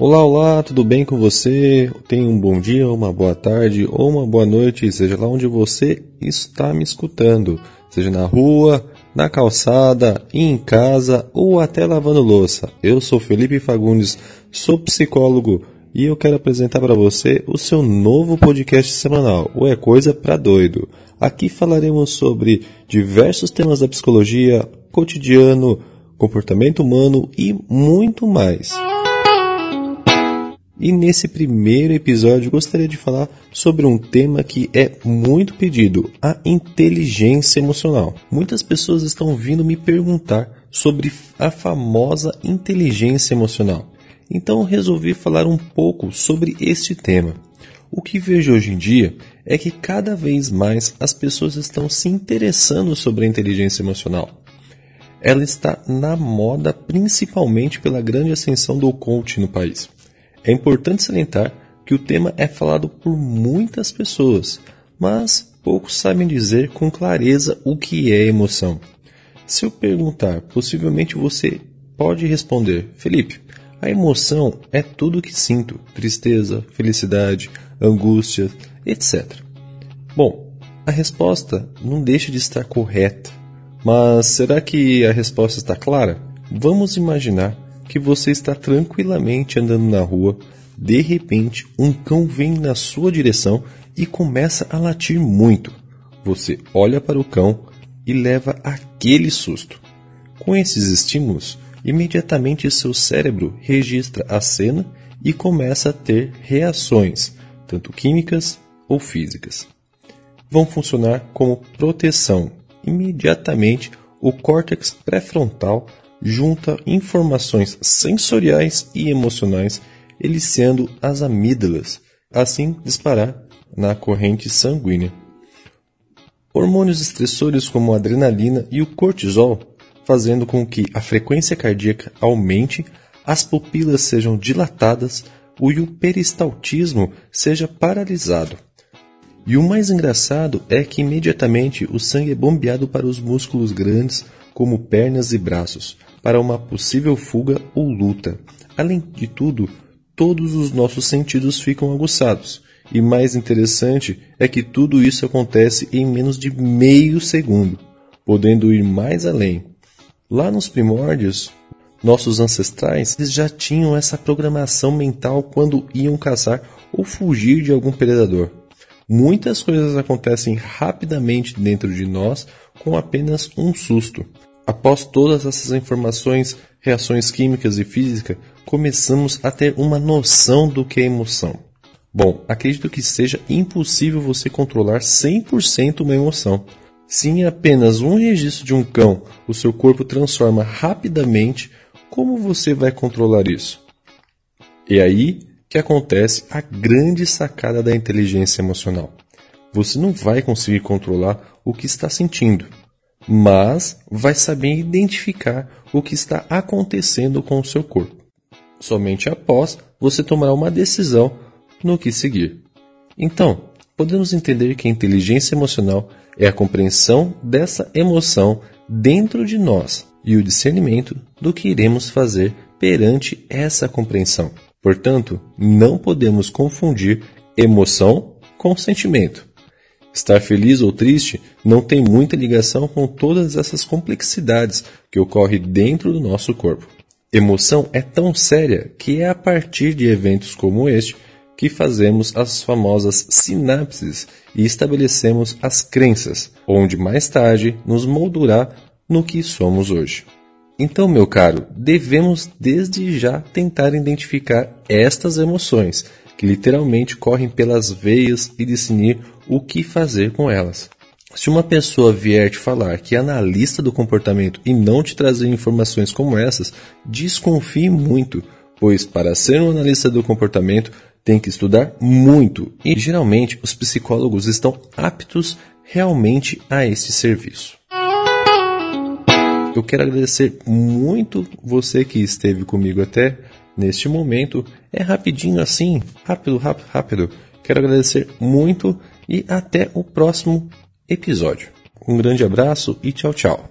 Olá, olá, tudo bem com você? Tenha um bom dia, uma boa tarde ou uma boa noite, seja lá onde você está me escutando, seja na rua, na calçada, em casa ou até lavando louça. Eu sou Felipe Fagundes, sou psicólogo e eu quero apresentar para você o seu novo podcast semanal, o É Coisa para Doido. Aqui falaremos sobre diversos temas da psicologia, cotidiano, comportamento humano e muito mais. E nesse primeiro episódio gostaria de falar sobre um tema que é muito pedido, a inteligência emocional. Muitas pessoas estão vindo me perguntar sobre a famosa inteligência emocional. Então resolvi falar um pouco sobre este tema. O que vejo hoje em dia é que cada vez mais as pessoas estão se interessando sobre a inteligência emocional. Ela está na moda principalmente pela grande ascensão do coaching no país. É importante salientar que o tema é falado por muitas pessoas, mas poucos sabem dizer com clareza o que é emoção. Se eu perguntar, possivelmente você pode responder: Felipe, a emoção é tudo o que sinto: tristeza, felicidade, angústia, etc. Bom, a resposta não deixa de estar correta, mas será que a resposta está clara? Vamos imaginar que você está tranquilamente andando na rua, de repente um cão vem na sua direção e começa a latir muito. Você olha para o cão e leva aquele susto. Com esses estímulos, imediatamente seu cérebro registra a cena e começa a ter reações, tanto químicas ou físicas. Vão funcionar como proteção. Imediatamente, o córtex pré-frontal junta informações sensoriais e emocionais, eliciando as amígdalas, assim disparar na corrente sanguínea. Hormônios estressores como a adrenalina e o cortisol, fazendo com que a frequência cardíaca aumente, as pupilas sejam dilatadas e o peristaltismo seja paralisado. E o mais engraçado é que imediatamente o sangue é bombeado para os músculos grandes, como pernas e braços, para uma possível fuga ou luta. Além de tudo, todos os nossos sentidos ficam aguçados. E mais interessante é que tudo isso acontece em menos de meio segundo, podendo ir mais além. Lá nos primórdios, nossos ancestrais já tinham essa programação mental quando iam caçar ou fugir de algum predador. Muitas coisas acontecem rapidamente dentro de nós com apenas um susto. Após todas essas informações, reações químicas e físicas, começamos a ter uma noção do que é emoção. Bom, acredito que seja impossível você controlar 100% uma emoção. Se em apenas um registro de um cão o seu corpo transforma rapidamente, como você vai controlar isso? E aí que acontece a grande sacada da inteligência emocional. Você não vai conseguir controlar o que está sentindo mas vai saber identificar o que está acontecendo com o seu corpo. Somente após você tomará uma decisão no que seguir. Então, podemos entender que a inteligência emocional é a compreensão dessa emoção dentro de nós e o discernimento do que iremos fazer perante essa compreensão. Portanto, não podemos confundir emoção com sentimento. Estar feliz ou triste não tem muita ligação com todas essas complexidades que ocorrem dentro do nosso corpo. Emoção é tão séria que é a partir de eventos como este que fazemos as famosas sinapses e estabelecemos as crenças, onde mais tarde nos moldará no que somos hoje. Então, meu caro, devemos desde já tentar identificar estas emoções que literalmente correm pelas veias e discernir o que fazer com elas. Se uma pessoa vier te falar que é analista do comportamento e não te trazer informações como essas, desconfie muito, pois para ser um analista do comportamento tem que estudar muito e geralmente os psicólogos estão aptos realmente a este serviço. Eu quero agradecer muito você que esteve comigo até neste momento. É rapidinho assim, rápido, rápido, rápido. Quero agradecer muito e até o próximo episódio. Um grande abraço e tchau, tchau.